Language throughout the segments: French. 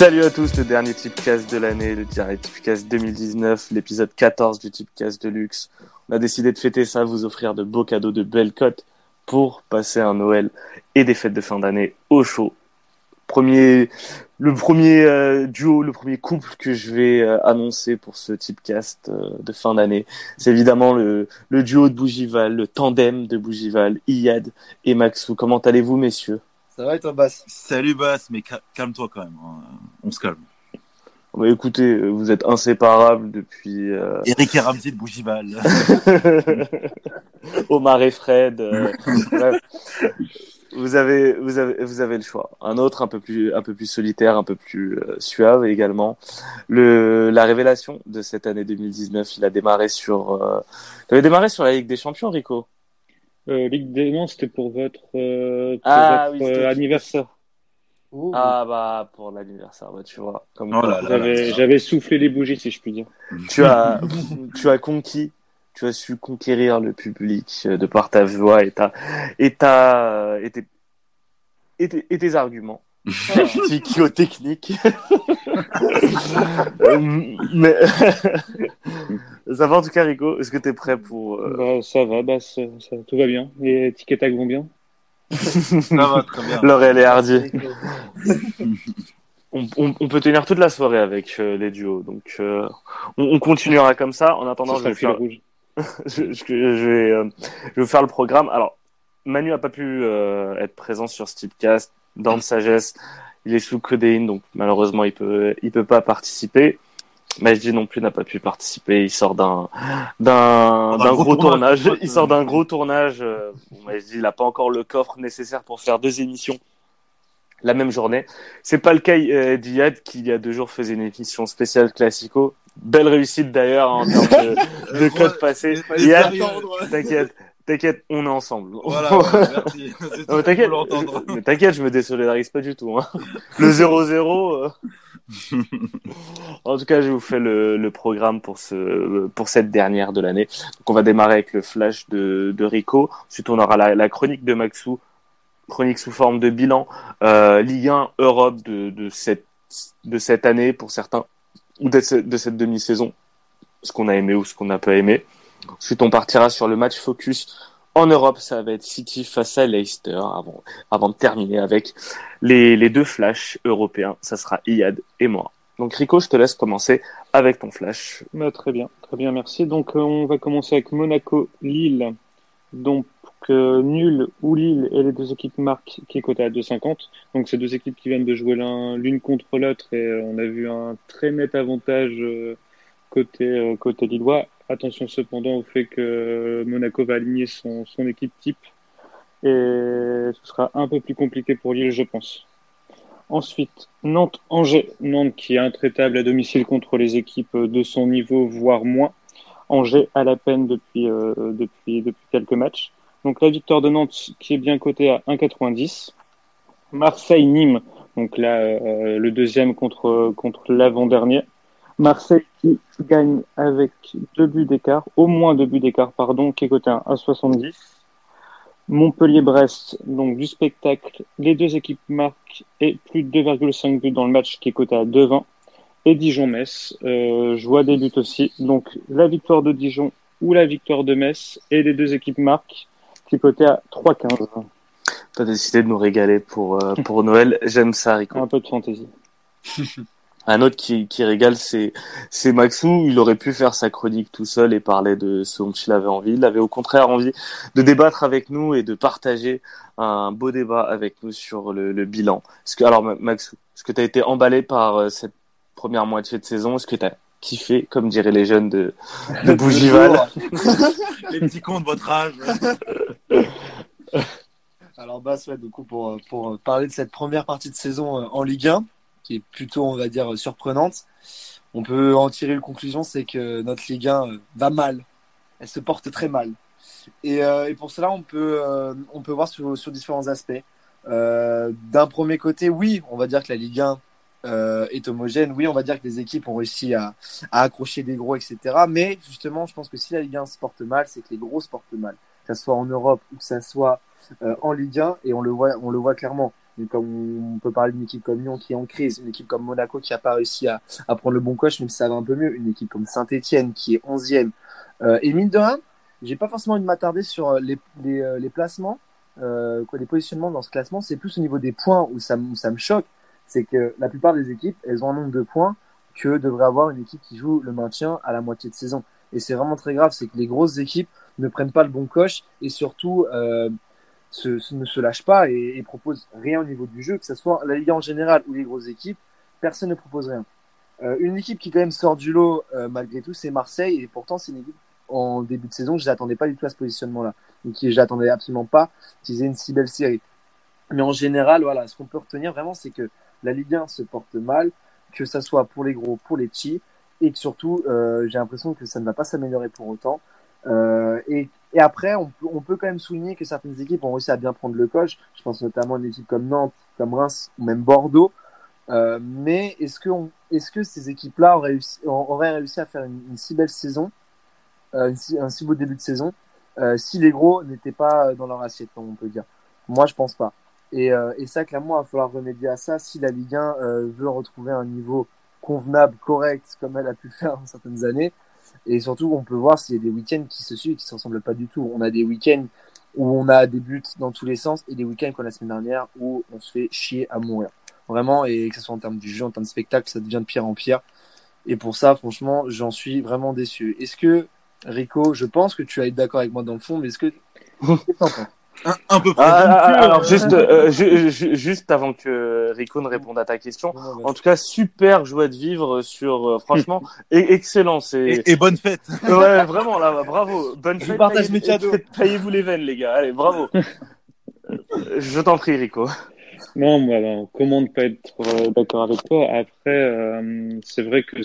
Salut à tous, le dernier Tipcast de l'année, le dernier Tipcast 2019, l'épisode 14 du Tipcast de luxe. On a décidé de fêter ça, vous offrir de beaux cadeaux, de belles cotes pour passer un Noël et des fêtes de fin d'année au chaud. Premier, le premier euh, duo, le premier couple que je vais euh, annoncer pour ce Tipcast euh, de fin d'année, c'est évidemment le, le duo de Bougival, le tandem de Bougival, Iyad et Maxou. Comment allez-vous, messieurs? Ça va et toi, Bass Salut Bass, mais ca- calme-toi quand même. hein. On se calme. Bah, Écoutez, vous êtes inséparables depuis euh, Eric et Ramsey de Bougival. Omar et Fred. euh, bref. Vous avez, vous avez, vous avez le choix. Un autre un peu plus, un peu plus solitaire, un peu plus euh, suave également. Le, la révélation de cette année 2019, il a démarré sur, euh, il avait démarré sur la Ligue des Champions, Rico? Euh, Ligue des... Non, c'était pour votre, euh, pour Ah, votre oui, c'était- euh, anniversaire. Ouh. Ah bah pour l'anniversaire, bah, tu vois. Comme Oh quoi. là là. J'avais, soufflé les bougies, si je puis dire. tu as, tu as conquis, tu as su conquérir le public de par ta voix et ta, et ta, et tes, et tes, et tes arguments. Euh, Mais, ça va en tout cas, Rico. Est-ce que tu es prêt pour, euh, Bah, ça va, bah, ça, ça- tout va bien. Les tickets tags vont bien. Ça va très bien. Laurel et Hardy? On, on, on peut tenir toute la soirée avec euh, les duos, donc euh, on, on continuera comme ça. En attendant, Ça je vais faire, fil rouge. je, je- je vais, euh, je vais faire le programme. Alors, Manu a pas pu euh, être présent sur ce typecast. Dans de sagesse, il est sous codéine, donc malheureusement il peut, il peut pas participer. Majdi non plus n'a pas pu participer. Il sort d'un d'un D'un gros gros tournage. tournage. Il sort d'un gros tournage. euh, Bon, Majdi, il a pas encore le coffre nécessaire pour faire deux émissions la même journée. C'est pas le cas euh, d'Iyad qui il y a deux jours faisait une émission spéciale classico. Belle réussite d'ailleurs en termes de, de code passé. Iyad. T'inquiète, t'inquiète, on est ensemble. Voilà, merci. Non, t'inquiète, mais t'inquiète, je me désolidarise pas du tout. Hein. Le 0-0. euh. en tout cas, je vous fais le, le programme pour ce pour cette dernière de l'année. Donc, on va démarrer avec le flash de, de Rico. Ensuite, on aura la, la chronique de Maxou, chronique sous forme de bilan, euh, Ligue 1 Europe de, de cette de cette année pour certains ou de, de cette demi-saison, ce qu'on a aimé ou ce qu'on n'a pas aimé. Ensuite, on partira sur le match focus en Europe. Ça va être City face à Leicester avant, avant de terminer avec les, les deux flashs européens. Ça sera Iyad et moi. Donc, Rico, je te laisse commencer avec ton flash. Bah, très bien, très bien, merci. Donc, euh, on va commencer avec Monaco-Lille. Donc, euh, nul ou Lille et les deux équipes marquent qui est coté à 2,50. Donc, c'est deux équipes qui viennent de jouer l'un- l'une contre l'autre et euh, on a vu un très net avantage côté, côté Lillois. Attention cependant au fait que Monaco va aligner son, équipe type et ce sera un peu plus compliqué pour Lille, je pense. Ensuite, Nantes-Angers. Nantes qui est intraitable à domicile contre les équipes de son niveau, voire moins. Angers à la peine depuis, euh, quelques matchs. Donc la victoire de Nantes qui est bien cotée à 1,90. Marseille-Nîmes, donc là euh, le deuxième contre l'avant-dernier. Marseille qui gagne avec deux buts d'écart, au moins deux buts d'écart, pardon, qui est coté à 1,70. Montpellier-Brest, donc du spectacle, les deux équipes marquent et plus de 2,5 buts dans le match qui est coté à 2,20. Et Dijon-Metz, euh, je vois des buts aussi. Donc la victoire de Dijon ou la victoire de Metz et les deux équipes marquent qui est coté à 3,15. T'as décidé de nous régaler pour, euh, pour Noël. J'aime ça, Rico. Un peu de fantaisie. Un autre qui, qui régale, c'est, c'est Maxou. Il aurait pu faire sa chronique tout seul et parler de ce dont il avait envie. Il avait au contraire envie de débattre avec nous et de partager un beau débat avec nous sur le, le bilan. Est-ce que, alors, Ma- Maxou, est-ce que tu as été emballé par euh, cette première moitié de saison? Est-ce que tu as kiffé, comme diraient les jeunes de, de Bougival? Les petits cons de votre âge. Alors, Bass, ouais, du coup, pour, pour parler de cette première partie de saison euh, en Ligue 1, est plutôt, on va dire, surprenante, on peut en tirer une conclusion, c'est que notre Ligue 1 euh, va mal. Elle se porte très mal. Et, euh, pour cela, on peut, euh, on peut voir sur, sur différents aspects. D'un premier côté, oui, on va dire que la Ligue 1 euh, est homogène. Oui, on va dire que les équipes ont réussi à, à accrocher des gros, etc. Mais justement, je pense que si la Ligue 1 se porte mal, c'est que les gros se portent mal. Que ce soit en Europe ou que ça soit en Ligue 1. Et on le voit, on le voit clairement. Comme on peut parler d'une équipe comme Lyon qui est en crise, une équipe comme Monaco qui n'a pas réussi à, prendre le bon coach, même si ça va un peu mieux, une équipe comme Saint-Etienne qui est 11e. Euh, et mine de rien, j'ai pas forcément envie de m'attarder sur les, les, euh, les placements, euh, quoi, les positionnements dans ce classement, c'est plus au niveau des points où ça, où ça me choque. C'est que la plupart des équipes, elles ont un nombre de points que devrait avoir une équipe qui joue le maintien à la moitié de saison. Et c'est vraiment très grave, c'est que les grosses équipes ne prennent pas le bon coche et surtout euh, se, ne se lâchent pas et, et, proposent rien au niveau du jeu, que ce soit la Ligue en général ou les grosses équipes, personne ne propose rien. Euh, une équipe qui quand même sort du lot euh, malgré tout, c'est Marseille et pourtant c'est une équipe en début de saison, je n'attendais pas du tout à ce positionnement-là. Donc j'attendais absolument pas qu'ils aient une si belle série. Mais en général, voilà, ce qu'on peut retenir vraiment, c'est que la Ligue 1 se porte mal, que ça soit pour les gros, pour les petits, et que surtout, euh, j'ai l'impression que ça ne va pas s'améliorer pour autant. Euh, et, et, après, on peut, on peut quand même souligner que certaines équipes ont réussi à bien prendre le coche. Je pense notamment à une équipe comme Nantes, comme Reims ou même Bordeaux. Euh, mais est-ce que, on, est-ce que ces équipes-là auraient réussi, auraient réussi à faire une, si belle saison, euh, un si beau début de saison, euh, si les gros n'étaient pas dans leur assiette, comme on peut dire? Moi, je pense pas. Et, euh, et ça, clairement, il va falloir remédier à ça si la Ligue 1 veut retrouver un niveau convenable, correct, comme elle a pu faire dans certaines années. Et surtout, on peut voir s'il y a des week-ends qui se suivent, qui ne se ressemblent pas du tout. On a des week-ends où on a des buts dans tous les sens et des week-ends comme la semaine dernière où on se fait chier à mourir. Vraiment, et que ce soit en termes du jeu, en termes de spectacle, ça devient de pire en pire. Et pour ça, franchement, j'en suis vraiment déçu. Est-ce que, Rico, je pense que tu vas être d'accord avec moi dans le fond, mais est-ce que... un, un, peu ah, alors juste euh, ju ju juste avant que Rico ne réponde à ta question en tout cas super joie de vivre sur euh, franchement et, excellent et, et, bonne fête. Ouais vraiment là bravo. Bonne je fête partage mes cadeaux. taillez-vous les veines les gars. Allez bravo. Je t'en prie Rico non, moi, comment ne pas être euh, d'accord avec toi? Après, euh, c'est vrai que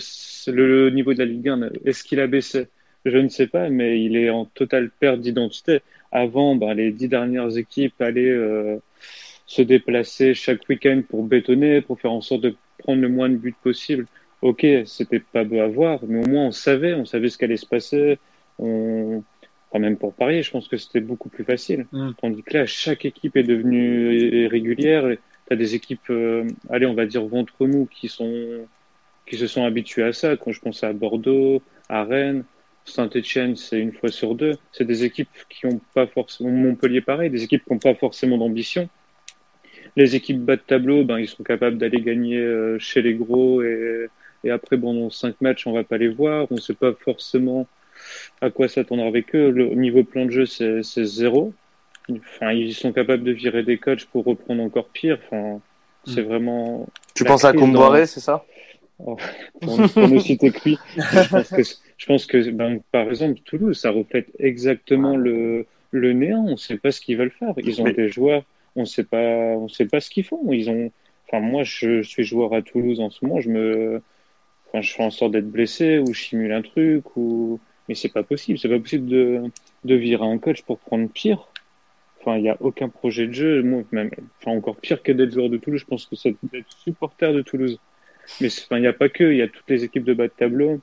le niveau de la Ligue 1, est-ce qu'il a baissé? Je ne sais pas, mais il est en totale perte d'identité. Avant, ben, les dix dernières équipes allaient euh, se déplacer chaque week-end pour bétonner, pour faire en sorte de prendre le moins de buts possible. Ok, c'était pas beau à voir, mais au moins on savait, on savait ce qu'allait se passer. On, enfin, même pour parier, je pense que c'était beaucoup plus facile. Mm. Tandis que là, chaque équipe est devenue régulière. Tu as des équipes, euh, allez, on va dire ventre mou, qui sont qui se sont habitués à ça. Quand je pense à Bordeaux, à Rennes, Saint-Etienne, c'est une fois sur deux. C'est des équipes qui n'ont pas forcément, Montpellier pareil, des équipes qui n'ont pas forcément d'ambition. Les équipes bas de tableau, ben, ils sont capables d'aller gagner euh, chez les gros et, et après, bon, dans cinq matchs, on va pas les voir. On sait pas forcément à quoi s'attendre avec eux. Le niveau plan de jeu, c'est zéro. Enfin, ils sont capables de virer des coachs pour reprendre encore pire. Enfin, c'est Mm. vraiment. tu penses à Comboiré dans- c'est ça? Oh, pour, pour ne citer que lui, je pense que, je pense que ben, par exemple, Toulouse, ça reflète exactement le, le néant. On ne sait pas ce qu'ils veulent faire. Ils ont Mais- des joueurs, on ne sait pas, on sait pas ce qu'ils font. Ils ont, enfin, moi, je, suis joueur à Toulouse en ce moment. Je me, enfin, je fais en sorte d'être blessé ou je simule un truc ou, mais c'est pas possible. C'est pas possible de, de virer un coach pour prendre pire. Enfin, il n'y a aucun projet de jeu. Moi, même, enfin, encore pire que d'être joueur de Toulouse, je pense que c'est d'être supporter de Toulouse. Mais il n'y a pas que, il y a toutes les équipes de bas de tableau.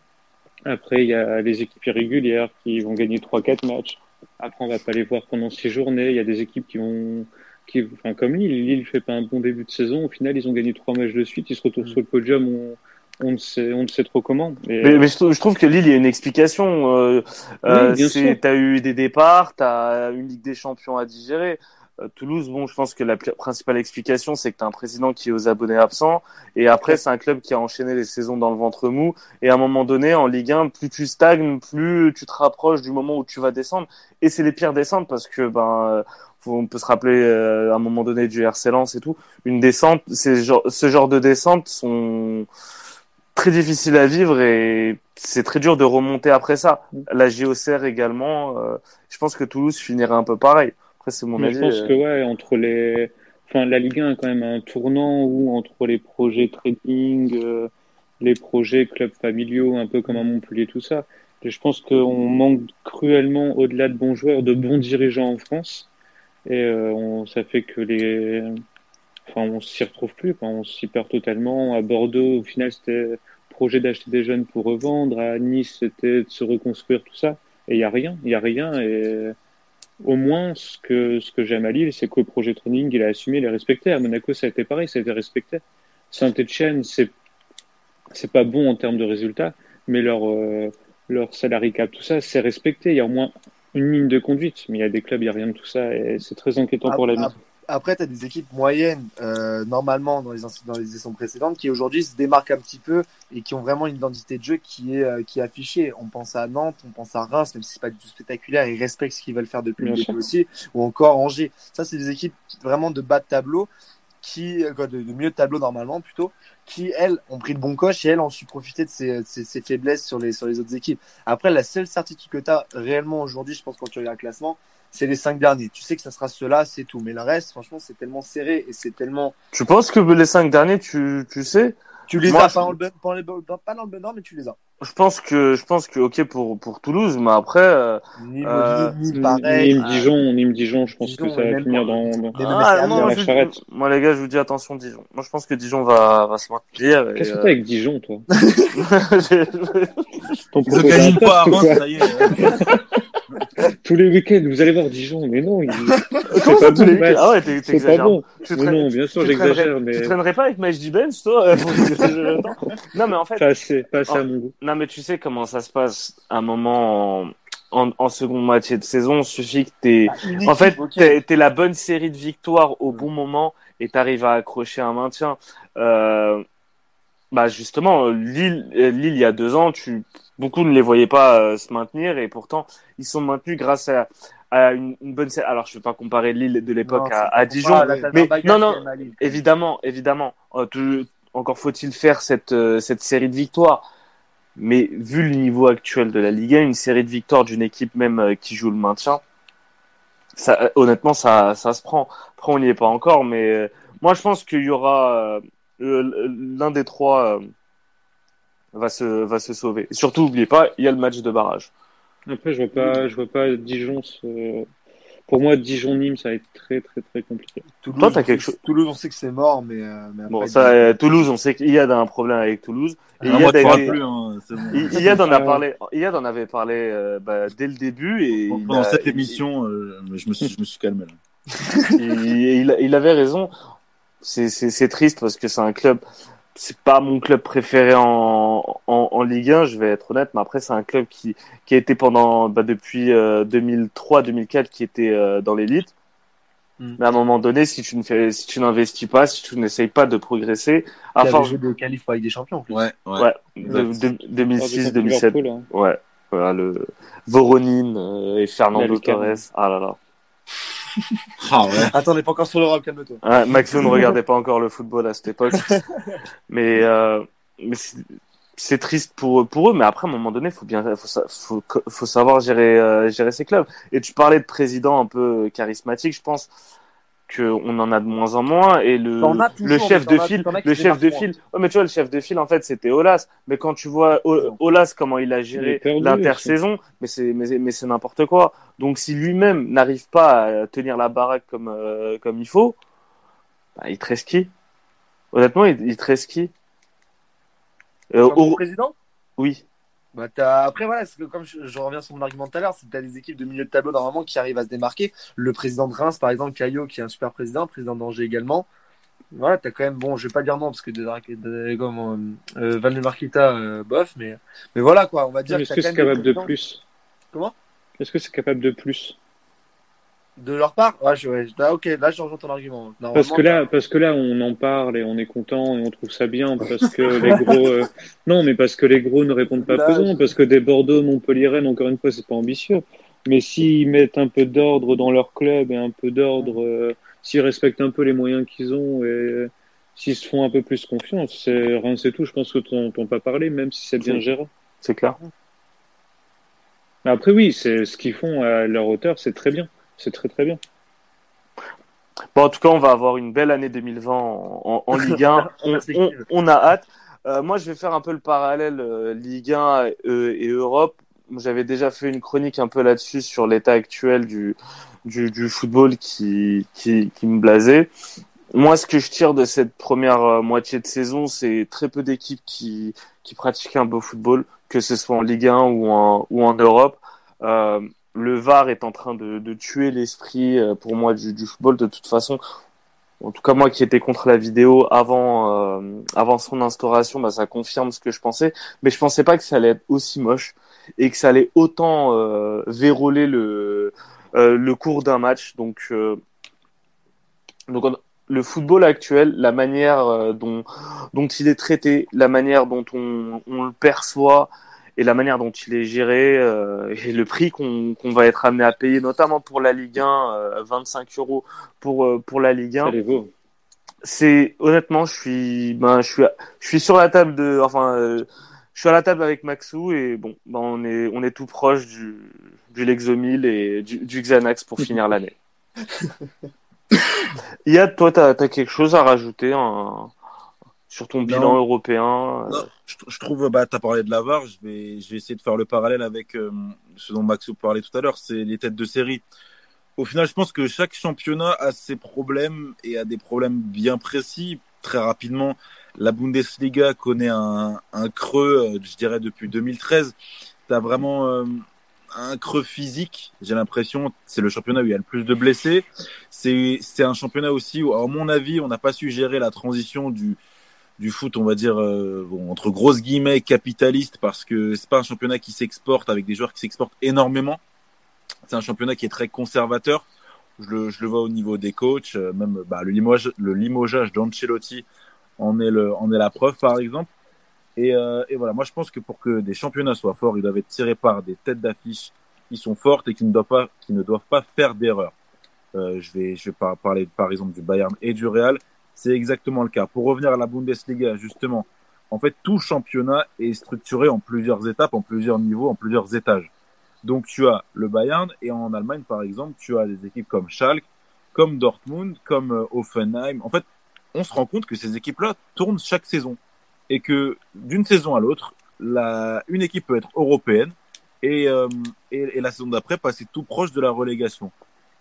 Après, il y a les équipes irrégulières qui vont gagner 3-4 matchs. Après, on va pas les voir pendant 6 journées. Il y a des équipes qui vont, qui, enfin, comme Lille. Lille fait pas un bon début de saison. Au final, ils ont gagné 3 matchs de suite. Ils se retrouvent sur le podium. On, on ne sait, on ne sait trop comment. Mais, mais, mais je, trouve, que Lille il y a une explication euh, euh, Oui, sûr. t'as eu des départs t'as une Ligue des Champions à digérer Euh, Toulouse, bon, je pense que la pr- principale explication, c'est que tu as un président qui est aux abonnés absents, et après, c'est un club qui a enchaîné les saisons dans le ventre mou, et à un moment donné, en Ligue 1, plus tu stagnes, plus tu te rapproches du moment où tu vas descendre, et c'est les pires descentes, parce que, ben, euh, on peut se rappeler euh, à un moment donné du RC Lens et tout, une descente, ces ce genre de descentes sont très difficiles à vivre, et c'est très dur de remonter après ça. La JOCR également, euh, je pense que Toulouse finirait un peu pareil. Après, c'est mon Mais avis. je pense euh, que ouais, entre les, enfin la Ligue 1 a quand même un tournant où entre les projets trading, euh, les projets clubs familiaux, un peu comme à Montpellier, tout ça. Et je pense qu'on manque cruellement, au-delà de bons joueurs, de bons dirigeants en France. Et euh, on, ça fait que les, enfin on s'y retrouve plus, quoi. On s'y perd totalement. À Bordeaux, au final, c'était projet d'acheter des jeunes pour revendre. À Nice, c'était de se reconstruire tout ça. Et il y a rien, il y a rien. Et au moins, ce que, ce que j'aime à Lille, c'est que le projet training, il a assumé, il est respecté. À Monaco, ça a été pareil, ça a été respecté. Saint-Etienne, c'est, c'est pas bon en termes de résultats, mais leur, euh, leur salary cap, tout ça, c'est respecté. Il y a au moins une ligne de conduite, mais il y a des clubs, il n'y a rien de tout ça, et c'est très inquiétant pour la vie. Après, tu as des équipes moyennes, euh, normalement, dans les, dans les éditions précédentes, qui aujourd'hui se démarquent un petit peu et qui ont vraiment une identité de jeu qui est, euh, qui est affichée. On pense à Nantes, on pense à Reims, même si c'est pas du tout spectaculaire, ils respectent ce qu'ils veulent faire depuis le début aussi, ou encore Angers. Ça, c'est des équipes vraiment de bas de tableau, qui, euh, de, de milieu de tableau normalement plutôt, qui, elles, ont pris le bon coche et elles ont su profiter de ces, ces, ces faiblesses sur les, sur les autres équipes. Après, la seule certitude que tu as réellement aujourd'hui, je pense, quand tu regardes le classement, c'est les cinq derniers. Tu sais que ça sera ceux-là, c'est tout. Mais le reste, franchement, c'est tellement serré et c'est tellement. Tu penses que les cinq derniers, tu, tu sais? Tu les as pas, dans le, pas, dans le bon ordre, mais tu les as. Je pense que, je pense que, ok pour pour Toulouse, mais après. Euh, Nîmes, euh, pareil. Nîmes, Dijon, Nîmes, Dijon, je pense Dijon, que ça va finir dans. dans... Ah, non, la charrette. Moi, les gars, je vous dis attention, Dijon. Moi, je pense que Dijon va va se maintenir. Qu'est-ce que t'as avec Dijon, toi Ils ont gagné une fois à Reims, ça y est. tous les week-ends, vous allez voir Dijon, mais non. Il... Comment ça, tous les week-ends Ah ouais, t'exagères. Pas bon. Non, bien sûr, j'exagère, mais. Tu traînerais pas avec Majdi Benz, toi Non, mais en fait. Pas assez, pas assez à mon goût. Non, mais tu sais comment ça se passe un moment en, en, en seconde moitié de saison. Il suffit que t'es, bah, en fait, t'es la bonne série de victoires au bon moment et t'arrives à accrocher un maintien. Euh, bah justement, Lille, Lille il y a deux ans, tu beaucoup ne les voyaient pas euh, se maintenir et pourtant ils sont maintenus grâce à, à une, une, bonne alors je ne vais pas comparer Lille de l'époque à, à, Dijon mais non non évidemment évidemment euh, tout, encore faut-il faire cette euh, cette série de victoires mais vu le niveau actuel de la Ligue 1 une série de victoires d'une équipe même euh, qui joue le maintien ça honnêtement ça ça se prend après on n'y est pas encore mais moi je pense qu'il y aura l'un des trois va se, va se sauver. Et surtout, n'oubliez pas, il y a le match de barrage. Après, je vois pas, je vois pas Dijon se... Pour moi, Dijon-Nîmes, ça va être très, très, très compliqué. Toulouse, Toi, as quelque chose. Toulouse, on sait que c'est mort, mais. Euh, mais bon, ça, euh, Toulouse, on sait qu'il y a un problème avec Toulouse. Et ah, Iyad moi, plus, hein, bon. Iyad en a parlé. Iyad en avait parlé euh, bah, dès le début et. Pendant a, cette émission, euh, je me suis, je me suis calmé là. il, il, avait raison. C'est triste parce que c'est un club c'est pas mon club préféré en, en, en, Ligue 1, je vais être honnête, mais après c'est un club qui, qui a été pendant bah, depuis euh, 2003-2004 qui était euh, dans l'élite. Mm. Mais à un moment donné, si tu ne fais, si tu n'investis pas, si tu n'essayes pas de progresser, à force de qualif pour avec des champions. En plus. Ouais, ouais. ouais de, de, 2006, 2007. Hein. Ouais, voilà le Voronin euh, et Fernando Torres. Ah là là. Ah ouais. Attends, on n'est pas encore sur l'Europe, calme-toi. Ouais, Maxo ne regardait pas encore le football à cette époque. mais euh, mais c'est triste pour, pour eux, mais après, à un moment donné, faut bien, faut, faut, faut savoir gérer, euh, gérer ses clubs. Et tu parlais de président un peu charismatique, je pense qu'on en a de moins en moins et le, le chef de file le chef de file. Ouais, mais tu vois le chef de file en fait c'était Olas. Mais quand tu vois Olas comment il a géré l'intersaison mais c'est mais, mais c'est n'importe quoi. Donc si lui-même n'arrive pas à tenir la baraque comme euh, comme il faut bah, il te qui honnêtement il, il te qui euh, au président? Oui bah, Après, voilà, que comme je, je, reviens sur mon argument tout à l'heure, c'est que tu as des équipes de milieu de tableau normalement qui arrivent à se démarquer. Le président de Reims, par exemple, Caillot, qui est un super président, président d'Angers également. Voilà, tu as quand même, bon, je vais pas dire non, parce que de, de, comme, euh, Valdemarquita, euh, bof, mais, mais voilà, quoi, on va dire. Est-ce que c'est capable de plus? Comment? Est-ce que c'est capable de plus? De leur part ouais, je, ouais, là, ok là je rejoins ton argument. Parce que là parce que là on en parle et on est content et on trouve ça bien parce que les gros euh... non mais parce que les gros ne répondent pas présent parce que des Bordeaux Montpellier Rennes encore une fois c'est pas ambitieux. Mais s'ils mettent un peu d'ordre dans leur club et un peu d'ordre euh, s'ils respectent un peu les moyens qu'ils ont et s'ils se font un peu plus confiance c'est rien c'est tout. Je pense que t'en pas parlé même si c'est bien géré. c'est clair après oui c'est ce qu'ils font à leur hauteur c'est très bien c'est très très bien. Bon, en tout cas, on va avoir une belle année 2020 en, en, Ligue 1. on, on, on, a hâte. Euh, moi, je vais faire un peu le parallèle euh, Ligue 1 et, euh, et Europe. J'avais déjà fait une chronique un peu là-dessus sur l'état actuel du, du, du, football qui, qui, qui me blasait. Moi, ce que je tire de cette première euh, moitié de saison, c'est très peu d'équipes qui, qui pratiquent un beau football, que ce soit en Ligue 1 ou en, ou en Europe. Euh, le VAR est en train de, de tuer l'esprit euh, pour moi du, du, football de toute façon. En tout cas moi qui étais contre la vidéo avant euh, avant son instauration, bah, ça confirme ce que je pensais. Mais je pensais pas que ça allait être aussi moche et que ça allait autant euh, le euh, le cours d'un match. Donc donc le football actuel, la manière dont dont il est traité, la manière dont on, on le perçoit, et la manière dont il est géré euh, et le prix qu'on va être amené à payer, notamment pour la Ligue 1, euh, 25 euros pour euh, pour la Ligue 1. C'est honnêtement, je suis ben je suis je suis sur la table de enfin euh, je suis à la table avec Maxou et bon ben on est on est tout proche du du Lexomil et du, du Xanax pour finir l'année. Yad, toi, t'as as quelque chose à rajouter un, sur ton bilan européen non, je, je, trouve, bah, tu as parlé de la VAR, je vais, je vais essayer de faire le parallèle avec euh, ce dont Maxou parlait tout à l'heure, c'est les têtes de série. Au final, je pense que chaque championnat a ses problèmes et a des problèmes bien précis. Très rapidement, la Bundesliga connaît un, un creux, euh, je dirais, depuis 2013. Tu as vraiment euh, un creux physique, j'ai l'impression. C'est le championnat où il y a le plus de blessés. C'est un championnat aussi où, à mon avis, on n'a pas su gérer la transition du, du foot, on va dire euh, bon, entre grosses guillemets capitaliste parce que c'est pas un championnat qui s'exporte avec des joueurs qui s'exportent énormément. C'est un championnat qui est très conservateur. Je le, je le vois au niveau des coachs, euh, même bah, le limogeage, le limogeage d'Ancelotti en est le, en est la preuve par exemple. Et, euh, et voilà, moi je pense que pour que des championnats soient forts, ils doivent être tirés par des têtes d'affiche qui sont fortes et qui ne doivent pas, qui ne doivent pas faire d'erreurs. Euh, je vais, je vais parler par exemple du Bayern et du Real c'est exactement le cas. Pour revenir à la Bundesliga, justement, en fait, tout championnat est structuré en plusieurs étapes, en plusieurs niveaux, en plusieurs étages. Donc, tu as le Bayern et en Allemagne, par exemple, tu as des équipes comme Schalke, comme Dortmund, comme euh, Offenheim. En fait, on se rend compte que ces équipes-là tournent chaque saison et que d'une saison à l'autre, la, une équipe peut être européenne et, euh, et, et la saison d'après passer tout proche de la relégation.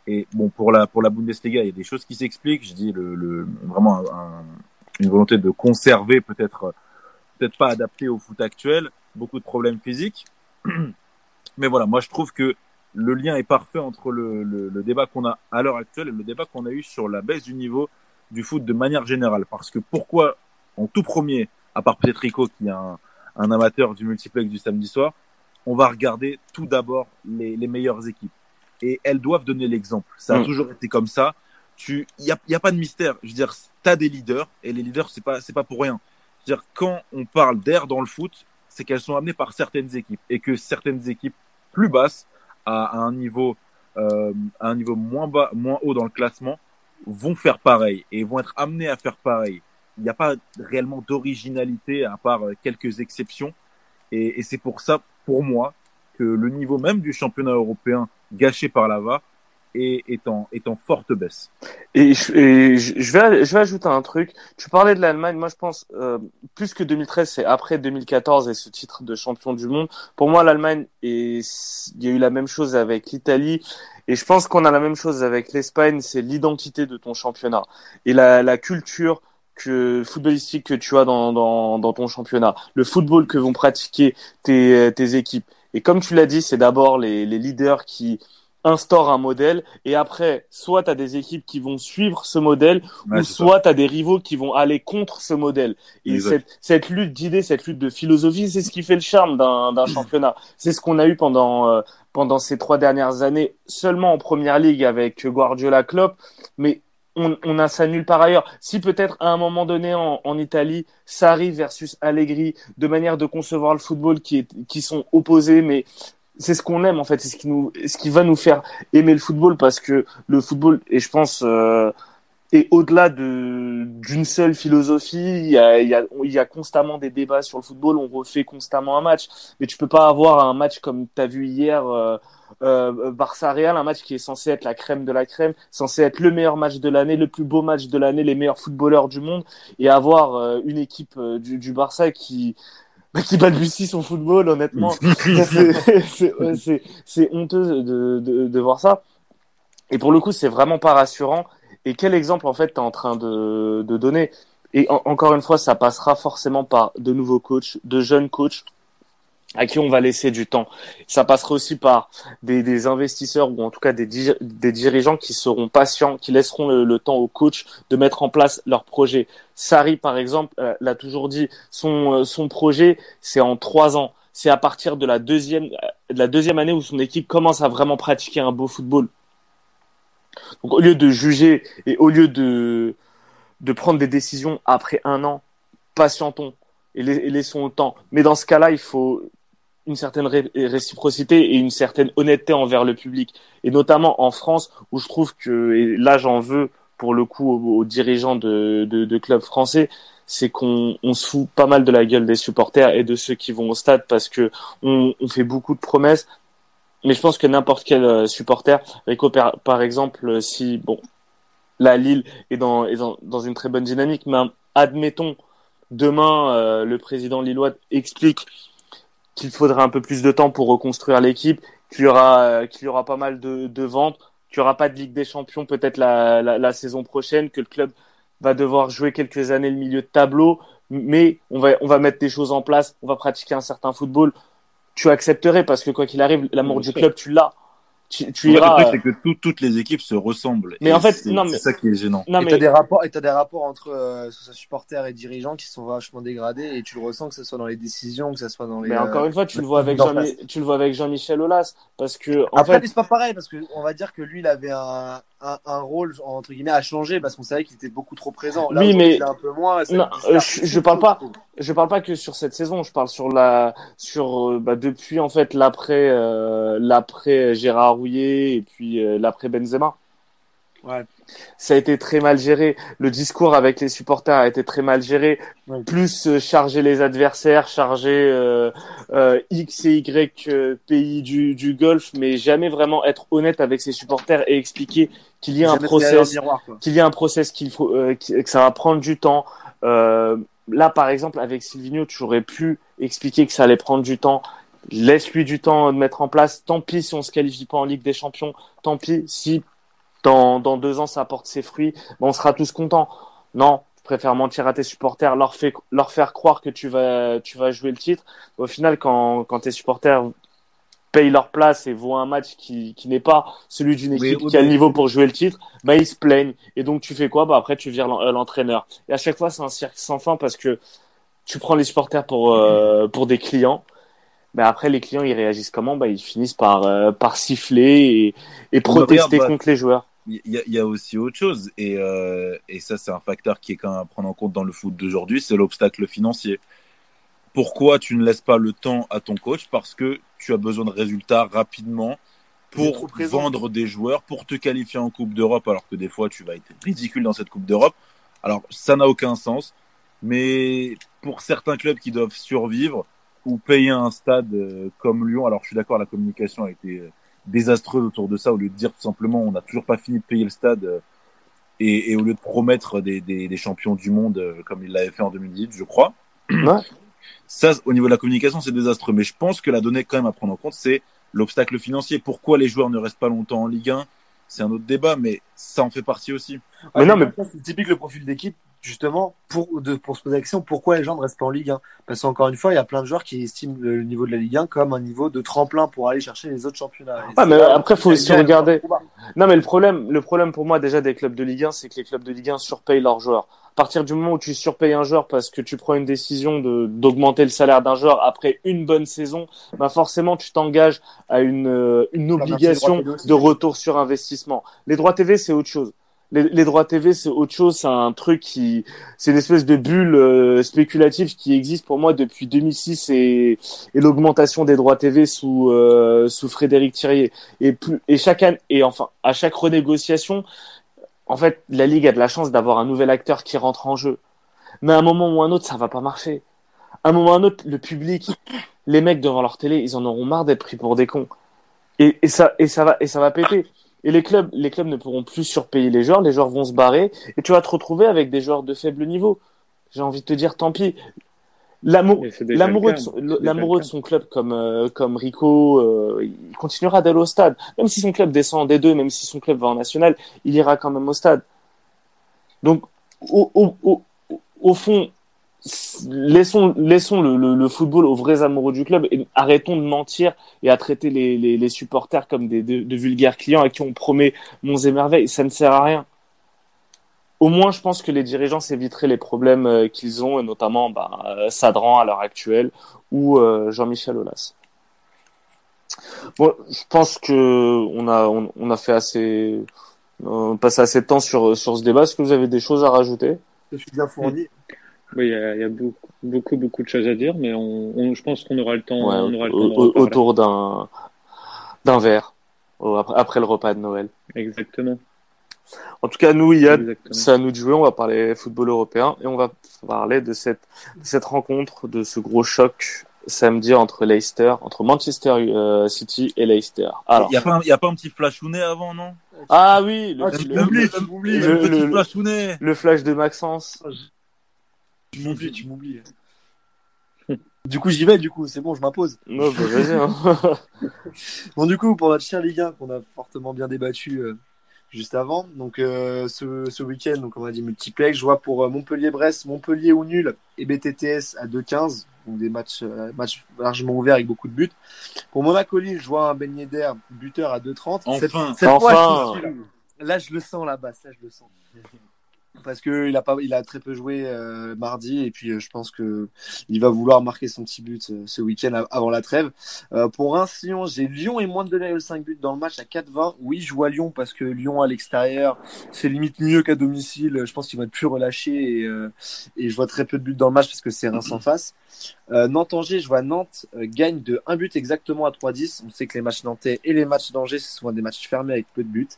Et bon, pour la, pour la Bundesliga, il y a des choses qui s'expliquent. Je dis le, le vraiment un, une volonté de conserver, peut-être, peut-être pas adapté au foot actuel, beaucoup de problèmes physiques. Mais voilà, moi je trouve que le lien est parfait entre le, le, le débat qu'on a à l'heure actuelle et le débat qu'on a eu sur la baisse du niveau du foot de manière générale. Parce que pourquoi, en tout premier, à part peut-être Rico qui est un, un amateur du multiplex du samedi soir, on va regarder tout d'abord les, les meilleures équipes et elles doivent donner l'exemple. Ça a mm. toujours été comme ça. Tu, il y a, y a, pas de mystère. Je veux dire, t'as des leaders et les leaders c'est pas c'est pas pour rien. Je veux dire, quand on parle d'air dans le foot, c'est qu'elles sont amenées par certaines équipes et que certaines équipes plus basses à, un niveau euh, à un niveau moins bas, moins haut dans le classement vont faire pareil et vont être amenées à faire pareil. Il n'y a pas réellement d'originalité à part euh, quelques exceptions et, et c'est pour ça, pour moi, que le niveau même du championnat européen gâché par Lava et est en, est en forte baisse. Et, je, et je, vais, je vais ajouter un truc. Tu parlais de l'Allemagne. Moi, je pense euh, plus que 2013, c'est après 2014 et ce titre de champion du monde. Pour moi, l'Allemagne, il y a eu la même chose avec l'Italie. Et je pense qu'on a la même chose avec l'Espagne. C'est l'identité de ton championnat et la, la culture que footballistique que tu as dans, dans, dans ton championnat, le football que vont pratiquer tes, tes équipes. Et comme tu l'as dit, c'est d'abord les, les leaders qui instaurent un modèle et après, soit tu as des équipes qui vont suivre ce modèle ouais, ou soit tu as des rivaux qui vont aller contre ce modèle. Et cette, cette, lutte d'idées, cette lutte de philosophie, c'est ce qui fait le charme d'un championnat. C'est ce qu'on a eu pendant, euh, pendant ces trois dernières années, seulement en première ligue avec Guardiola Klopp, mais on, on, a ça nulle part ailleurs. Si peut-être à un moment donné en, en, Italie, Sarri versus Allegri, de manière de concevoir le football qui, est, qui sont opposés, mais c'est ce qu'on aime en fait, c'est ce qui nous, ce qui va nous faire aimer le football parce que le football, et je pense, euh, est au-delà de d'une seule philosophie. Il y, a, il, y a, il y a constamment des débats sur le football, on refait constamment un match, mais tu peux pas avoir un match comme tu as vu hier. Euh, euh, Barça Real, un match qui est censé être la crème de la crème, censé être le meilleur match de l'année, le plus beau match de l'année, les meilleurs footballeurs du monde, et avoir euh, une équipe euh, du, du, Barça qui qui balbutie son football, honnêtement, c'est honteux de, de, de, voir ça. Et pour le coup, c'est vraiment pas rassurant. Et quel exemple en fait tu es en train de, de donner? Et en, encore une fois, ça passera forcément par de nouveaux coachs, de jeunes coachs à qui on va laisser du temps. Ça passera aussi par des, investisseurs ou en tout cas des, dirigeants qui seront patients, qui laisseront le, temps au coach de mettre en place leur projet. Sari, par exemple, euh, l'a toujours dit, son, euh, son projet, c'est en trois ans. C'est à partir de la deuxième, de la deuxième année où son équipe commence à vraiment pratiquer un beau football. Donc, au lieu de juger et au lieu de prendre des décisions après un an, patientons et laissons le temps. Mais dans ce cas-là, il faut une certaine réciprocité et une certaine honnêteté envers le public. Et notamment en France, où je trouve que, et là j'en veux pour le coup aux, dirigeants de, de, de, clubs français, c'est qu'on on se fout pas mal de la gueule des supporters et de ceux qui vont au stade parce que on, on fait beaucoup de promesses. Mais je pense que n'importe quel euh, supporter, Rico, par exemple, si bon, la Lille est dans, est dans, dans une très bonne dynamique, mais admettons demain euh, le président lillois explique qu'il faudra un peu plus de temps pour reconstruire l'équipe, qu'il y aura, euh, qu'il y aura pas mal de, de ventes, qu'il n'y aura pas de Ligue des Champions peut-être la, la, la, saison prochaine, que le club va devoir jouer quelques années le milieu de tableau, mais on va, on va mettre des choses en place, on va pratiquer un certain football. Tu accepterais parce que quoi qu'il arrive, l'amour du club, tu l'as tu, tu iras. Le truc, c'est que toutes les équipes se ressemblent. Mais en fait, c'est ça qui est gênant. Non, et t'as des rapports, et t'as des rapports entre euh, supporters et dirigeants qui sont vachement dégradés, et tu le ressens que ce soit dans les décisions, que ce soit dans les. Mais encore une fois, tu le vois avec Jean, tu le vois avec Jean-Michel Aulas, parce que en Après, fait, c'est pas pareil, parce que on va dire que lui, il avait un, un, un rôle entre guillemets à changer, parce qu'on savait qu'il était beaucoup trop présent. Là, oui, mais un peu moins. Non, euh, je, je parle pas je parle pas que sur cette saison, je parle sur la sur euh, bah, depuis en fait l'après euh, l'après Gérard Rouillet et puis euh, l'après Benzema. Ouais. Ça a été très mal géré. Le discours avec les supporters a été très mal géré. Plus charger les adversaires, charger X et Y pays du, du Golfe, mais jamais vraiment être honnête avec ses supporters et expliquer qu'il y a un process, qu'il y a un process qu'il faut, que ça va prendre du temps. Euh, là, par exemple, avec Silvino, tu aurais pu expliquer que ça allait prendre du temps. Laisse-lui du temps de mettre en place. Tant pis si on se qualifie pas en Ligue des Champions. Tant pis si dans, dans deux ans ça apporte ses fruits. on sera tous contents. Non, je préfère mentir à tes supporters, leur, fait, leur faire croire que tu vas, tu vas jouer le titre. Au final, quand, quand tes supporters payent leur place et voient un match qui, qui n'est pas celui d'une équipe qui a le niveau pour jouer le titre, bah ils se plaignent. Et donc tu fais quoi? Bah après tu vires euh, l'entraîneur. Et à chaque fois c'est un cirque sans fin parce que tu prends les supporters pour euh, pour des clients. Mais après les clients ils réagissent comment? Bah ils finissent par euh, par siffler et, et protester bah, contre les joueurs. Il y, y, a aussi autre chose et et ça c'est un facteur qui est quand même à prendre en compte dans le foot d'aujourd'hui, c'est l'obstacle financier. Pourquoi tu ne laisses pas le temps à ton coach? Parce que tu as besoin de résultats rapidement pour vendre des joueurs, pour te qualifier en Coupe d'Europe, alors que des fois tu vas être ridicule dans cette Coupe d'Europe. Alors ça n'a aucun sens, mais pour certains clubs qui doivent survivre ou payer un stade euh, comme Lyon, alors je suis d'accord, la communication a été euh, désastreuse autour de ça, au lieu de dire tout simplement on n'a toujours pas fini de payer le stade euh, et, et au lieu de promettre des, des, des champions du monde comme il l'avait fait en 2018, je crois. Ouais. Ça, au niveau de la communication, c'est désastreux. Mais je pense que la donnée quand même à prendre en compte, c'est l'obstacle financier. Pourquoi les joueurs ne restent pas longtemps en Ligue 1 C'est un autre débat, mais ça en fait partie aussi. mais non, mais c'est typique le profil d'équipe justement pour de, pour se poser la question pourquoi les gens ne restent pas en Ligue 1 parce qu'encore une fois il y a plein de joueurs qui estiment le niveau de la Ligue 1 comme un niveau de tremplin pour aller chercher les autres championnats. Ah, mais après faut aussi regarder. non mais le problème le problème pour moi déjà des clubs de Ligue 1 c'est que les clubs de Ligue 1 surpayent leurs joueurs à partir du moment où tu surpayes un joueur parce que tu prends une décision de d'augmenter le salaire d'un joueur après une bonne saison, bah forcément tu t'engages à une, euh, une obligation de retour sur investissement. Les droits TV c'est autre chose. Les, les, droits TV c'est autre chose, c'est un truc qui c'est une espèce de bulle euh, spéculative qui existe pour moi depuis 2006 et, et l'augmentation des droits TV sous euh, sous Frédéric Thirier et plus et chaque année et enfin à chaque renégociation en fait, la Ligue a de la chance d'avoir un nouvel acteur qui rentre en jeu. Mais à un moment ou un autre, ça va pas marcher. À un moment ou un autre, le public, les mecs devant leur télé, ils en auront marre d'être pris pour des cons. Et, et, ça, et ça va, et ça va péter. Et les clubs, les clubs ne pourront plus surpayer les joueurs, les joueurs vont se barrer, et tu vas te retrouver avec des joueurs de faible niveau. J'ai envie de te dire, tant pis. L'amour, l'amoureux de, son, l'amoureux de son club comme euh, comme Rico, euh, il continuera d'aller au stade. Même si son club descend des deux, même si son club va en national, il ira quand même au stade. Donc, au, au, au, au fond, laissons, laissons le, le, le, football aux vrais amoureux du club et arrêtons de mentir et à traiter les, les, les supporters comme des de, de, vulgaires clients à qui on promet monts et merveilles. Ça ne sert à rien. Au moins, je pense que les dirigeants s'éviteraient les problèmes euh, qu'ils ont, et notamment bah, euh, Sadran à l'heure actuelle ou euh, Jean-Michel Aulas. Bon, je pense que on a, on, on a fait assez, on passe assez de temps sur, sur ce débat. Est-ce que vous avez des choses à rajouter? Je suis bien fourni. Oui, il y a, il y a beaucoup, beaucoup, beaucoup, de choses à dire, mais on, on je pense qu'on aura le temps, ouais, on aura le temps autour d'un d'un verre après le repas de Noël. Exactement. En tout cas, nous, Yann, c'est à nous de jouer. On va parler football européen et on va parler de cette, de cette rencontre, de ce gros choc samedi entre Leicester, entre Manchester euh, City et Leicester. Alors, il y a pas, un, y a pas un petit flashounet avant, non? Ah oui, le, ah, le, le, le, le, petit flashounet. Le flash de Maxence. Tu m'oublies, tu m'oublies. Du coup, j'y vais, du coup, c'est bon, je m'impose. Non, bah, vas-y. Hein. bon, du coup, pour notre cher Ligue 1, qu'on a fortement bien débattu euh, juste avant, donc euh, ce, ce week-end, donc on a dit multiplex, je vois pour euh, Montpellier-Brest, Montpellier ou nul et BTTS à 2-15, donc des matchs, euh, matchs largement ouverts avec beaucoup de buts. Pour Monaco-Lille, je vois un Ben Yedder, buteur à 2-30. Enfin, cette, cette enfin. Fois, je là. là, je le sens là-bas, là, je le sens parce que il a pas, il a très peu joué euh, mardi et puis euh, je pense que il va vouloir marquer son petit but euh, ce week-end avant la trêve. Pour un Lyon, j'ai Lyon et moins de 2,5 buts dans le match à 4-20. Oui, je vois Lyon parce que Lyon à l'extérieur, c'est limite mieux qu'à domicile. Je pense qu'ils vont être plus relâchés et, et je vois très peu de buts dans le match parce que c'est Reims en face. Nantes-Angers, je vois Nantes gagne de 1 but exactement à 3-10. On sait que les matchs nantais et les matchs d'Angers, c'est souvent des matchs fermés avec peu de buts.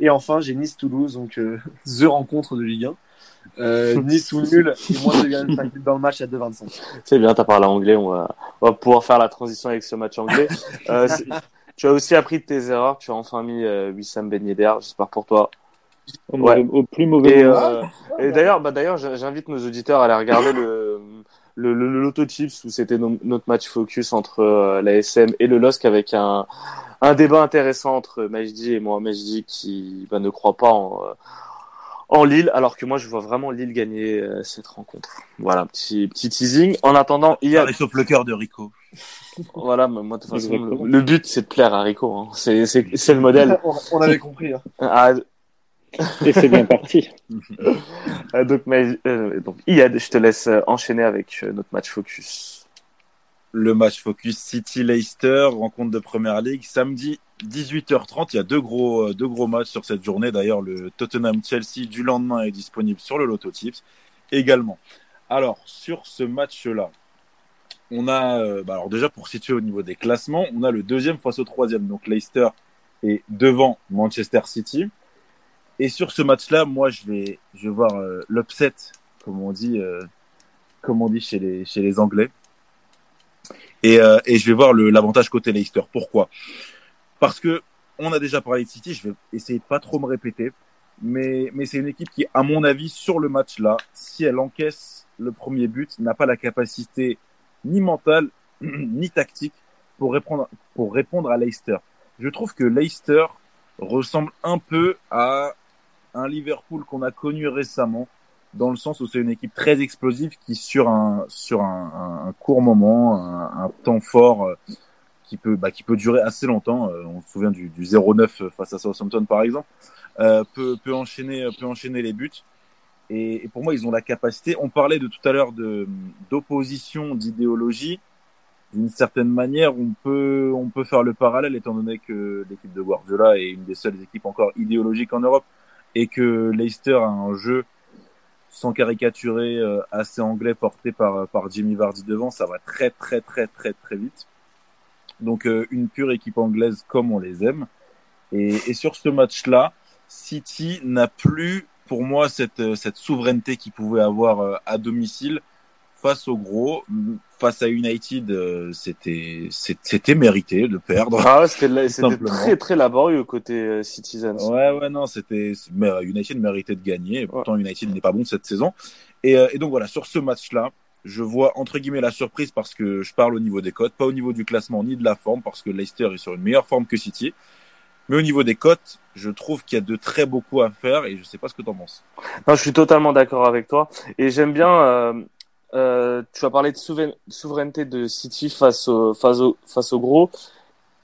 Et enfin, j'ai Nice-Toulouse, donc euh, the rencontre de Ligue 1. Euh, nice ou nul, et moins de 2,5 buts dans le match à 2,25. C'est bien, t'as parlé anglais, on va, on va pouvoir faire la transition avec ce match anglais. Euh, tu as aussi appris de tes erreurs, tu as enfin mis euh, Wissam Ben Yedder, j'espère pour toi. Au, ouais. au plus mauvais Et, euh, et d'ailleurs, bah, d'ailleurs, j'invite nos auditeurs à aller regarder le, le, le, le Lotto Chips où c'était no, notre match focus entre euh, la SM et le LOSC avec un, un débat intéressant entre Majdi et moi. Majdi qui bah, ne croit pas en, euh, en Lille, alors que moi je vois vraiment Lille gagner euh, cette rencontre. Voilà, petit, petit teasing. En attendant, il y a. sauf le cœur de Rico. voilà, moi de toute façon, le, le, but c'est de plaire à Rico. Hein. C'est, c'est, c'est le modèle. on, on avait compris. Hein. Ah, et c'est bien parti. donc, mais, euh, donc, Iad, je te laisse enchaîner avec euh, notre match focus. Le match focus City-Leicester, rencontre de Première Ligue, samedi 18h30. Il y a deux gros, euh, deux gros matchs sur cette journée. D'ailleurs, le Tottenham-Chelsea du lendemain est disponible sur le Lotto Tips également. Alors, sur ce match-là, on a, euh, bah alors déjà pour situer au niveau des classements, on a le deuxième face au troisième. Donc Leicester est devant Manchester City. Et sur ce match-là, moi, je vais, je vais voir euh, l'upset, comme on dit, euh, comme on dit chez les, chez les Anglais. Et, euh, et je vais voir l'avantage côté Leicester. Pourquoi? Parce que on a déjà parlé de City. Je vais essayer de pas trop me répéter, mais, mais c'est une équipe qui, à mon avis, sur le match-là, si elle encaisse le premier but, n'a pas la capacité ni mentale ni tactique pour répondre, pour répondre à Leicester. Je trouve que Leicester ressemble un peu à un Liverpool qu'on a connu récemment, dans le sens où c'est une équipe très explosive qui sur un sur un, un, court moment, un, un, temps fort euh, qui peut bah, qui peut durer assez longtemps. Euh, on se souvient du, du 0-9 face à Southampton par exemple, euh, peut peut enchaîner peut enchaîner les buts. Et, et, pour moi, ils ont la capacité. On parlait de tout à l'heure de d'opposition d'idéologie. D'une certaine manière, on peut on peut faire le parallèle étant donné que l'équipe de Guardiola est une des seules équipes encore idéologiques en Europe et que Leicester a un jeu sans caricaturer euh, assez anglais porté par par Jimmy Vardy devant, ça va très très très très très vite. Donc euh, une pure équipe anglaise comme on les aime. Et, et sur ce match-là, City n'a plus pour moi cette cette souveraineté qu'il pouvait avoir euh, à domicile face au gros, face à United, euh, c'était c'était mérité de perdre. Ah, c'était très très laborieux côté euh, Citizens. Ouais ouais non, c'était United méritait de gagner. Et pourtant United n'est pas bon cette saison. Et, euh, et donc voilà sur ce match-là, je vois entre guillemets la surprise parce que je parle au niveau des cotes, pas au niveau du classement ni de la forme parce que Leicester est sur une meilleure forme que City. Mais au niveau des cotes, je trouve qu'il y a de très beaucoup à faire et je sais pas ce que tu en penses. Non, je suis totalement d'accord avec toi et j'aime bien euh, tu as parlé de souveraineté de City face au, face au, face au gros.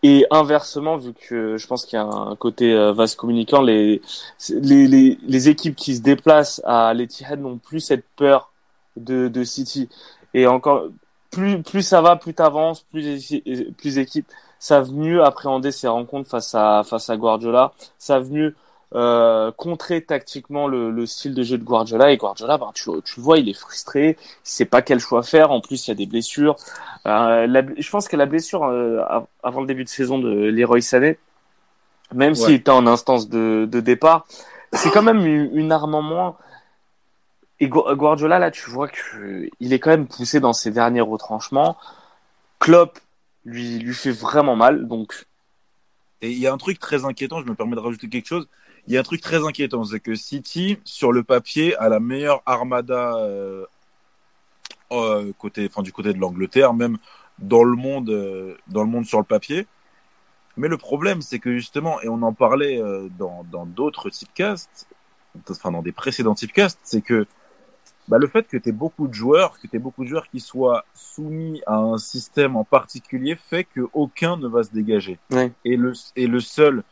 Et inversement, vu que je pense qu'il y a un côté euh, vaste communicant, les, les, les, les, équipes qui se déplacent à l'Etihad n'ont plus cette peur de, de City. Et encore, plus, plus ça va, plus t'avances, plus, plus équipes savent mieux appréhender ces rencontres face à, face à Guardiola, savent mieux euh, contrer tactiquement le, le, style de jeu de Guardiola. Et Guardiola bah, tu, tu le vois il est frustré. Il sait pas quel choix faire. En plus il y a des blessures. Euh, la, je pense que la blessure euh, avant le début de saison de Leroy Sané même s'il était en instance de, de départ c'est quand même une, une, arme en moins. Et Guardiola là tu vois que il est quand même poussé dans ses derniers retranchements. Klopp lui lui fait vraiment mal. Donc et il y a un truc très inquiétant je me permets de rajouter quelque chose il y a un truc très inquiétant, c'est que City, sur le papier, a la meilleure armada euh, euh, côté, enfin, du côté de l'Angleterre, même dans le monde, euh, dans le monde sur le papier. Mais le problème, c'est que justement, et on en parlait euh, dans dans d'autres typecasts, enfin dans des précédents typecasts, c'est que bah, le fait que tu aies beaucoup de joueurs, que tu beaucoup de joueurs qui soient soumis à un système en particulier, fait que aucun ne va se dégager. Et le et le seul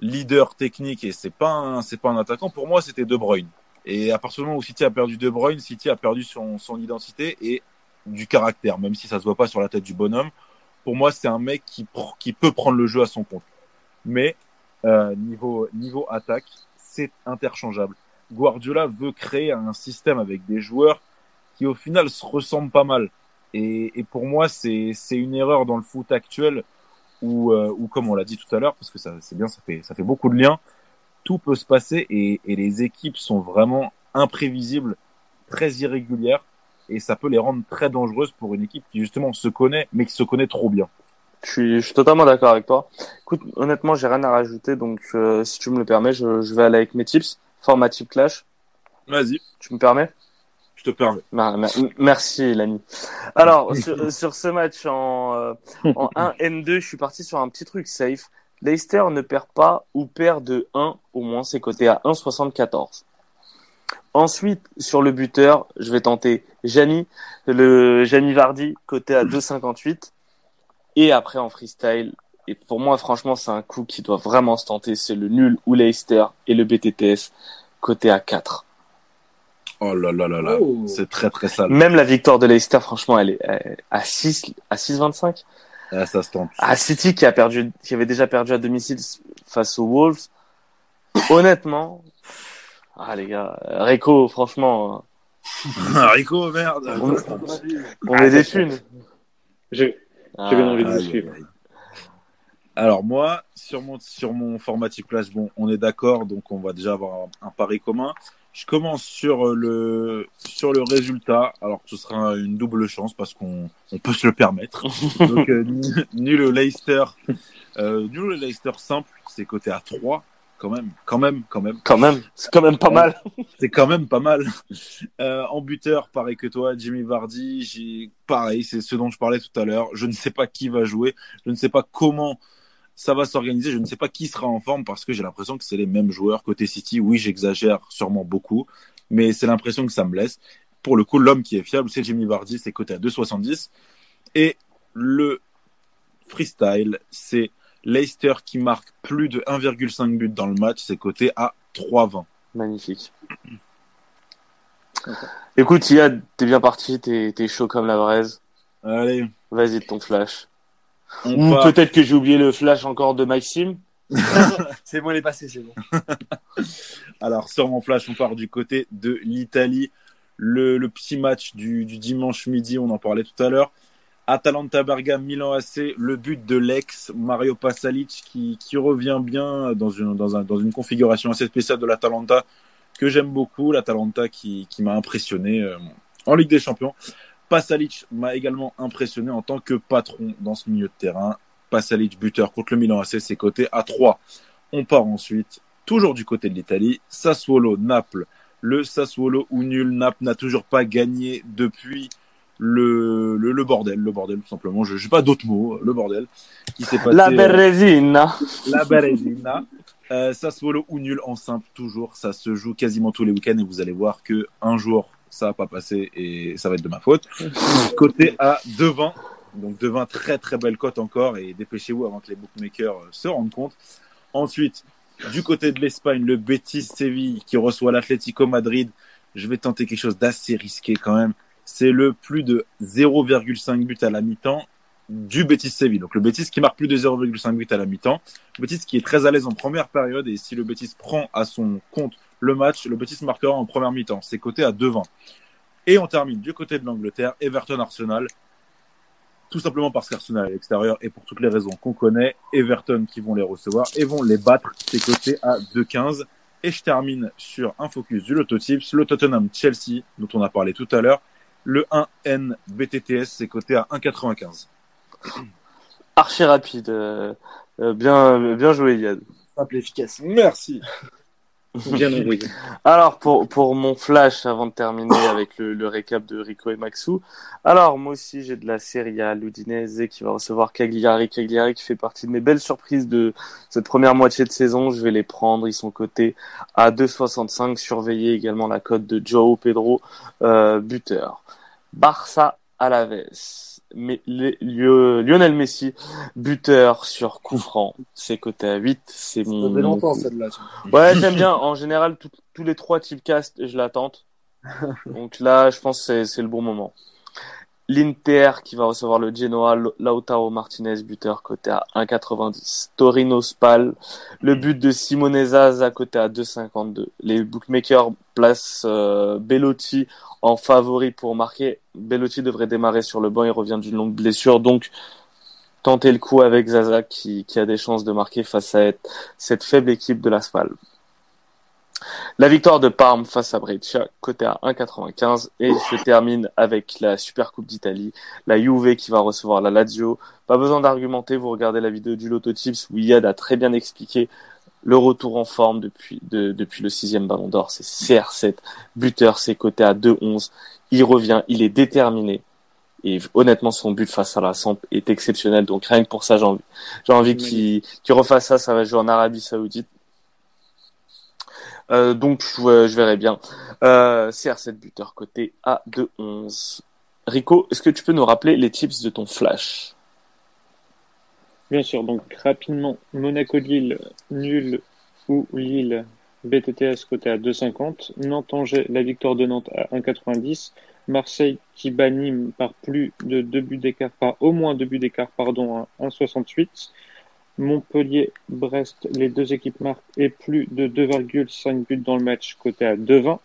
leader technique et c'est pas un, c'est pas un attaquant. Pour moi, c'était De Bruyne. Et à partir du moment où City a perdu De Bruyne, City a perdu son, son identité et du caractère, même si ça se voit pas sur la tête du bonhomme. Pour moi, c'est un mec qui, qui peut prendre le jeu à son compte. Mais euh, niveau, niveau attaque, c'est interchangeable. Guardiola veut créer un système avec des joueurs qui au final se ressemblent pas mal. Et, et pour moi, c'est, c'est une erreur dans le foot actuel ou, euh, ou comme on l'a dit tout à l'heure, parce que ça c'est bien, ça fait, ça fait beaucoup de liens, tout peut se passer et, et les équipes sont vraiment imprévisibles, très irrégulières, et ça peut les rendre très dangereuses pour une équipe qui justement se connaît, mais qui se connaît trop bien. Je suis, je suis totalement d'accord avec toi. Écoute, honnêtement, j'ai rien à rajouter, donc euh, si tu me le permets, je, je vais aller avec mes tips. Format type clash. Vas-y. Tu me permets? Je te permets. Merci, l'ami. Alors, sur, sur, ce match en, euh, en 1 N2, je suis parti sur un petit truc safe. Leicester ne perd pas ou perd de 1 au moins, c'est coté à 1,74. Ensuite, sur le buteur, je vais tenter Jani, le Jani Vardy, coté à 2,58. Et après, en freestyle, et pour moi, franchement, c'est un coup qui doit vraiment se tenter, c'est le nul ou Leicester et le BTTS, coté à 4. Oh là là là là, oh. c'est très très sale. Même la victoire de Leicester, franchement, elle est à 6 à 6-25. Ah, ça se tente. À City qui a perdu, qui avait déjà perdu à domicile face aux Wolves. Honnêtement, ah les gars, Rico, franchement. Rico, merde. On, on est déçus. J'ai ah, bien envie de vous suivre. Alors moi, sur mon sur mon formatique clash, bon, on est d'accord, donc on va déjà avoir un, un pari commun. Je commence sur euh, le sur le résultat. Alors ce sera une double chance parce qu'on on peut se le permettre. Donc euh, nul Leicester, euh, nul Leicester simple, c'est coté à 3 quand même, quand même, quand même. Quand même, c'est quand même pas mal. c'est quand même pas mal. Euh, en buteur, pareil que toi, Jimmy Vardy, j'ai pareil, c'est ce dont je parlais tout à l'heure. Je ne sais pas qui va jouer, je ne sais pas comment ça va s'organiser. Je ne sais pas qui sera en forme parce que j'ai l'impression que c'est les mêmes joueurs côté City. Oui, j'exagère sûrement beaucoup, mais c'est l'impression que ça me laisse. Pour le coup, l'homme qui est fiable, c'est Jimmy Vardy, c'est coté à 2,70. Et le freestyle, c'est Leicester qui marque plus de 1,5 but dans le match, c'est coté à 3,20. Magnifique. Écoute, Yad, t'es bien parti, t'es, t'es chaud comme la braise. Allez. Vas-y, ton flash. Ou peut-être que j'ai oublié le flash encore de Maxime. c'est bon, il est passé, c'est bon. Alors, sur mon flash, on part du côté de l'Italie. Le, le, petit match du, du, dimanche midi, on en parlait tout à l'heure. Atalanta Bergame, Milan AC, le but de l'ex Mario Pasalic qui, qui revient bien dans une, dans, un, dans une configuration assez spéciale de l'Atalanta que j'aime beaucoup. L'Atalanta qui, qui m'a impressionné euh, en Ligue des Champions. Pasalic m'a également impressionné en tant que patron dans ce milieu de terrain. Pasalic buteur contre le Milan AC, ses côtés à 3. On part ensuite, toujours du côté de l'Italie, Sassuolo, Naples. Le Sassuolo ou nul, Naples n'a toujours pas gagné depuis le, le, bordel, le bordel tout simplement. Je n'ai pas d'autres mots, le bordel. Qui s'est passé, la Berezina. la Berezina. Euh, Sassuolo ou nul en simple, toujours. Ça se joue quasiment tous les week-ends et vous allez voir que un jour ça va pas passer et ça va être de ma faute. Côté A, devant. Donc devant, très très belle cote encore et dépêchez-vous avant que les bookmakers euh, se rendent compte. Ensuite, du côté de l'Espagne, le Betis Séville qui reçoit l'Atlético Madrid. Je vais tenter quelque chose d'assez risqué quand même. C'est le plus de 0,5 but à la mi-temps du Betis Séville. Donc le Betis qui marque plus de 0,5 but à la mi-temps. Betis qui est très à l'aise en première période et si le Betis prend à son compte le match, le Betis marquera en première mi-temps. C'est coté à 2,20. Et on termine du côté de l'Angleterre, Everton Arsenal. Tout simplement parce qu'Arsenal est à l'extérieur et pour toutes les raisons qu'on connaît, Everton qui vont les recevoir et vont les battre. C'est coté à 2,15. Et je termine sur un focus du Lotto Tips, le Tottenham Chelsea, dont on a parlé tout à l'heure. Le 1N BTTS, c'est coté à 1,95. Archi rapide. Euh, euh, bien, bien joué, Yann. Simple efficace. Merci. Alors, pour, pour mon flash, avant de terminer avec le, le récap de Rico et Maxou. Alors, moi aussi, j'ai de la Serie A, l'Udinese qui va recevoir Cagliari. Cagliari qui fait partie de mes belles surprises de cette première moitié de saison. Je vais les prendre. Ils sont cotés à 2,65. Surveillez également la cote de Joao Pedro, euh, buteur. Barça à la mais Lionel Messi, buteur sur coup franc, c'est coté à 8, c'est mon... Ça fait longtemps celle-là. Ouais, j'aime bien. En général, tout- tous les trois types cast, je la tente. Donc là, je pense que c'est le bon moment. L'Inter qui va recevoir le Genoa, Lautaro Martinez, buteur coté à 1,90. Torino Spal, le but de Simone Zaza coté à 2,52. Les bookmakers placent euh, Bellotti en favori pour marquer. Bellotti devrait démarrer sur le banc, il revient d'une longue blessure, donc tentez le coup avec Zaza qui, a des chances de marquer face à être- cette faible équipe de la Spal. La victoire de Parme face à Brescia, côté à 1,95. Et je termine avec la Super Coupe d'Italie, la Juve qui va recevoir la Lazio. Pas besoin d'argumenter, vous regardez la vidéo du Lotto Tips où Yad a très bien expliqué le retour en forme depuis, de- depuis le sixième ballon d'or. C'est CR7, buteur, c'est coté à 2,11. Il revient, il est déterminé. Et honnêtement, son but face à la Samp est exceptionnel. Donc rien que pour ça, j'ai envie, j'ai envie qu'il qu'il refasse ça. Ça va jouer en Arabie Saoudite. Euh, donc je, verrai bien. Euh, CR7 buteur côté à 2-11. Rico, est-ce que tu peux nous rappeler les tips de ton flash? Bien sûr, donc rapidement, Monaco-Lille, nul ou Lille, BTTS côté à 2,50. Nantes-Angers, la victoire de Nantes à 1,90. Marseille qui bat Nîmes par plus de deux buts d'écart, par au moins deux buts d'écart, pardon, à 1,68. Montpellier-Brest, les deux équipes marquent et plus de 2,5 buts dans le match côté à 2,20.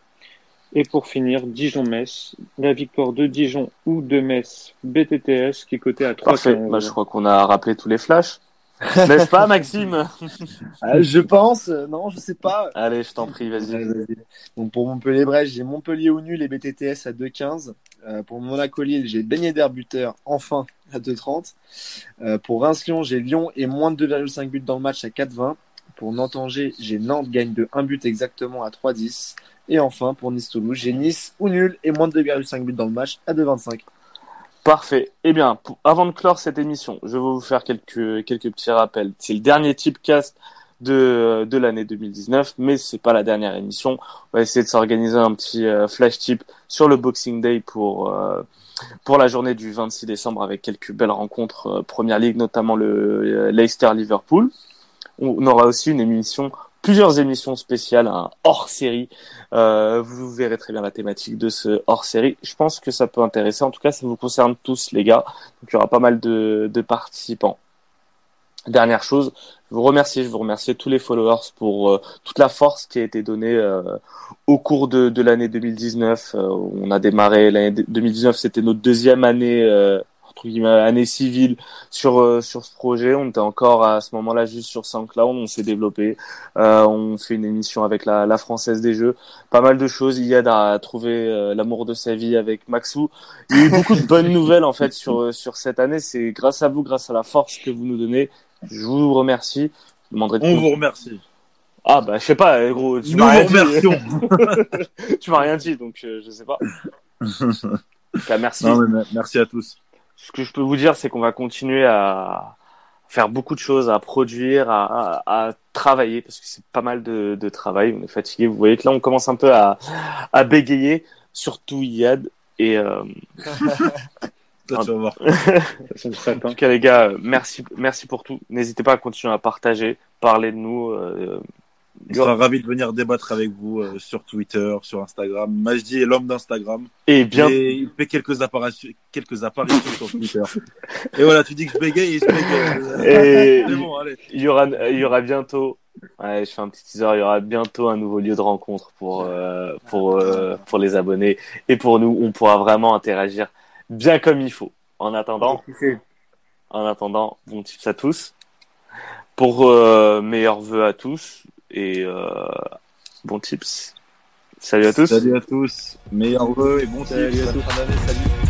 Et pour finir, Dijon-Metz, la victoire de Dijon ou de Metz, BTTS qui est coté à 3,15. Parfait. Bah, je crois qu'on a rappelé tous les flashs. N'est-ce pas, Maxime? Ah, je pense, euh, non, je sais pas. Allez, je t'en prie, vas-y. Donc pour Montpellier-Brest, j'ai Montpellier au nul et BTTS à 2,15. Euh, pour Monaco-Lille, j'ai Ben Yedder buteur enfin à 2,30. Euh, pour Reims-Lyon, j'ai Lyon et moins de 2,5 buts dans le match à 4,20. Pour Nantes-Angers, j'ai Nantes gagne de 1 but exactement à 3,10. Et enfin, pour Nice-Toulouse, j'ai Nice ou nul et moins de 2,5 buts dans le match à 2,25. Parfait. Eh bien, avant de clore cette émission, je vais vous faire quelques, quelques petits rappels. C'est le dernier typecast de, de l'année 2019, mais c'est pas la dernière émission. On va essayer de s'organiser un petit euh, flash tip sur le Boxing Day pour, euh, pour la journée du 26 décembre avec quelques belles rencontres euh, Première Ligue, notamment le euh, Leicester-Liverpool. On aura aussi une émission, plusieurs émissions spéciales, un hors-série. Euh, vous verrez très bien la thématique de ce hors-série. Je pense que ça peut intéresser. En tout cas, ça vous concerne tous, les gars. Donc, il y aura pas mal de, de participants. Dernière chose, je vous remercie, je vous remercie tous les followers pour euh, toute la force qui a été donnée euh, au cours de, de l'année 2019. Euh, on a démarré l'année 2019, c'était notre deuxième année euh, entre guillemets année civile sur euh, sur ce projet. On était encore à ce moment-là juste sur SoundCloud, on s'est développé, Euh, on fait une émission avec la, la française des jeux, pas mal de choses. Iyad a trouvé l'amour de sa vie avec Maxou. Il y a eu beaucoup de bonnes nouvelles en fait sur sur cette année. C'est grâce à vous, grâce à la force que vous nous donnez. Je vous remercie. Je demanderai de On vous remercie. Ah bah je sais pas, eh, gros. Tu Nous m'as rien vous dit. remercions. tu m'as rien dit, donc euh, je sais pas. En tout cas, merci. Non, mais me- merci à tous. Ce que je peux vous dire, c'est qu'on va continuer à faire beaucoup de choses, à produire, à, à, à travailler, parce que c'est pas mal de, de travail. On est fatigué. Vous voyez que là, on commence un peu à, à bégayer. surtout Yad. Et euh, Toi, tu vas voir. Serait en tout cas, les gars, euh, merci, merci pour tout. N'hésitez pas à continuer à partager, parler de nous. euh, On sera ravi de venir débattre avec vous euh, sur Twitter, sur Instagram. Majdi est l'homme d'Instagram. et bien, Et il fait quelques apparitions, quelques apparitions sur Twitter. Et voilà, tu dis que je bégaye et je bégaye. Et- C'est bon, allez. il y aura, il y aura bientôt. Ouais, je fais un petit teaser. Il y aura bientôt un nouveau lieu de rencontre pour euh, pour euh, pour les abonnés et pour nous. On pourra vraiment interagir bien comme il faut. En attendant, en attendant, bon tips à tous. Pour euh, meilleurs vœux à tous et euh, bon tips. Salut à tous. Salut à tous. Meilleurs vœux et bon Salut tips. à tous. Fin d'année, salut.